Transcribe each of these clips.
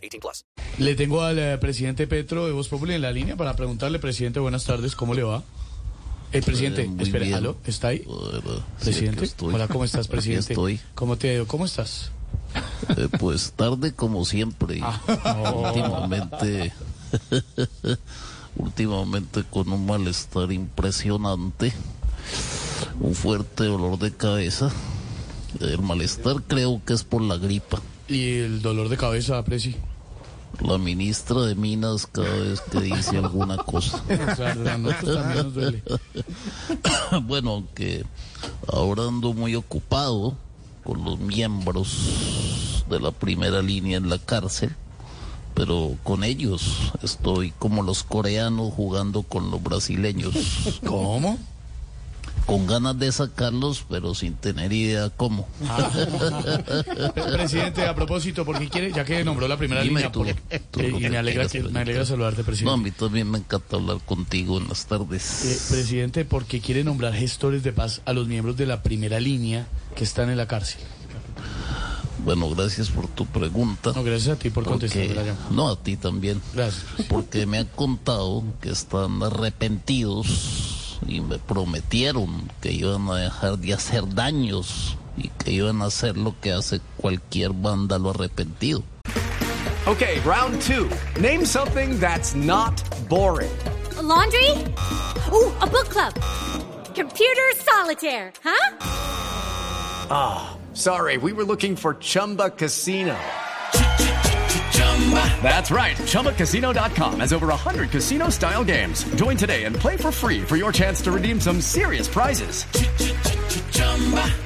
18 plus. Le tengo al eh, presidente Petro de Voz Populi en la línea para preguntarle, presidente, buenas tardes, ¿cómo le va? El presidente, Eh, muy espere, bien. ¿aló? ¿Está ahí? Presidente, hola, ¿cómo estás, presidente? estoy. ¿Cómo te ha ido? ¿Cómo estás? Eh, pues tarde como siempre. Ah. Últimamente, últimamente con un malestar impresionante, un fuerte dolor de cabeza. El malestar creo que es por la gripa. ¿Y el dolor de cabeza, Presi? La ministra de Minas cada vez que dice alguna cosa. O sea, nos duele. bueno, aunque ahora ando muy ocupado con los miembros de la primera línea en la cárcel, pero con ellos estoy como los coreanos jugando con los brasileños, ¿Cómo? Con ganas de sacarlos, pero sin tener idea cómo. Pre- Presidente, a propósito, porque quiere, ya que nombró la primera Dime línea, tú, por- tú eh, me alegra, que, me alegra saludarte, No, a presidente. mí también me encanta hablar contigo en las Eh, tardes. presidente, ¿por qué quiere nombrar gestores de paz a los miembros de la primera línea que están en la cárcel? Bueno, gracias por tu pregunta. No, gracias a ti por contestar porque- no, a ti también. Gracias. presidente. porque me han contado que están arrepentidos y me prometieron que iban a dejar de hacer daños y que iban a hacer lo que hace cualquier vándalo arrepentido. Okay, round two. Name something that's not boring. A laundry? Ooh, a book club. Computer solitaire, huh? Sorry, we were looking for Chumba Casino. That's right. ChumbaCasino.com has over 100 casino style games. Join today and play for free for your chance to redeem some serious prizes.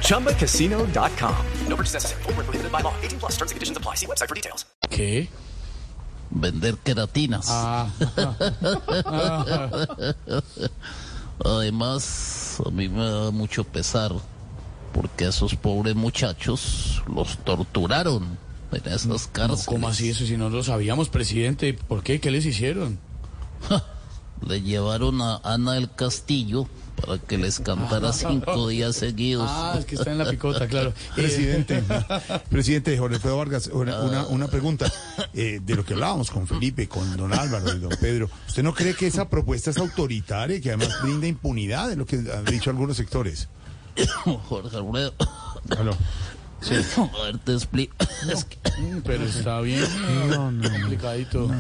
ChumbaCasino.com. No purchase necessary. Void were prohibited by law. 18 plus. Terms and conditions apply. See website for details. ¿Qué? Vender queratinas. Ah, Además, a mí me da mucho pesar porque a esos pobres muchachos los torturaron en esas cárceles. ¿cómo así eso? Si no lo sabíamos, presidente, ¿por qué? ¿Qué les hicieron? Le llevaron a Ana del Castillo para que les cantara cinco días seguidos. Ah, es que está en la picota, claro. Presidente, presidente Jorge Alfredo Vargas, una, una, una pregunta eh, de lo que hablábamos con Felipe, con don Álvaro y don Pedro. ¿Usted no cree que esa propuesta es autoritaria y que además brinda impunidad de lo que han dicho algunos sectores? Jorge Alfredo. Aló. A ver, te explico. Es que mm, pero está bien. No, no. Complicadito.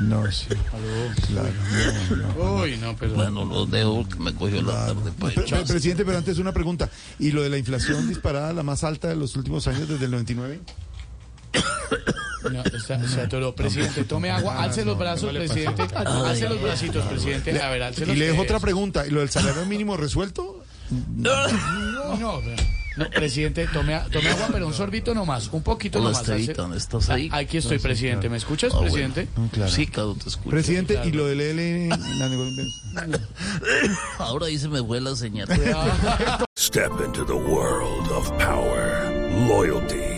No, sí. Claro, no, no. Uy, no, pero. bueno, lo dejo que me cogió la tarde para Pre- ir. pre- presidente, pero antes una pregunta. ¿Y lo de la inflación disparada, la más alta de los últimos años desde el 99? No, está, se atoró. Presidente, tome agua, alce los brazos, presidente. Alce los bracitos, presidente. A ver, alce los Y le dejo otra pregunta. ¿Y lo del salario mínimo resuelto? No, no, no, presidente, tome, a- tome agua, pero un sorbito nomás, un poquito Hola, nomás. Estevita, ¿estás ahí? Ah, Aquí estoy, presidente. ¿Me escuchas, Ah, bueno. presidente? Sí, claro, te escucho. Presidente, ¿y lo del negociación? Ahora ahí se me fue la señal. Step into the world of power, loyalty,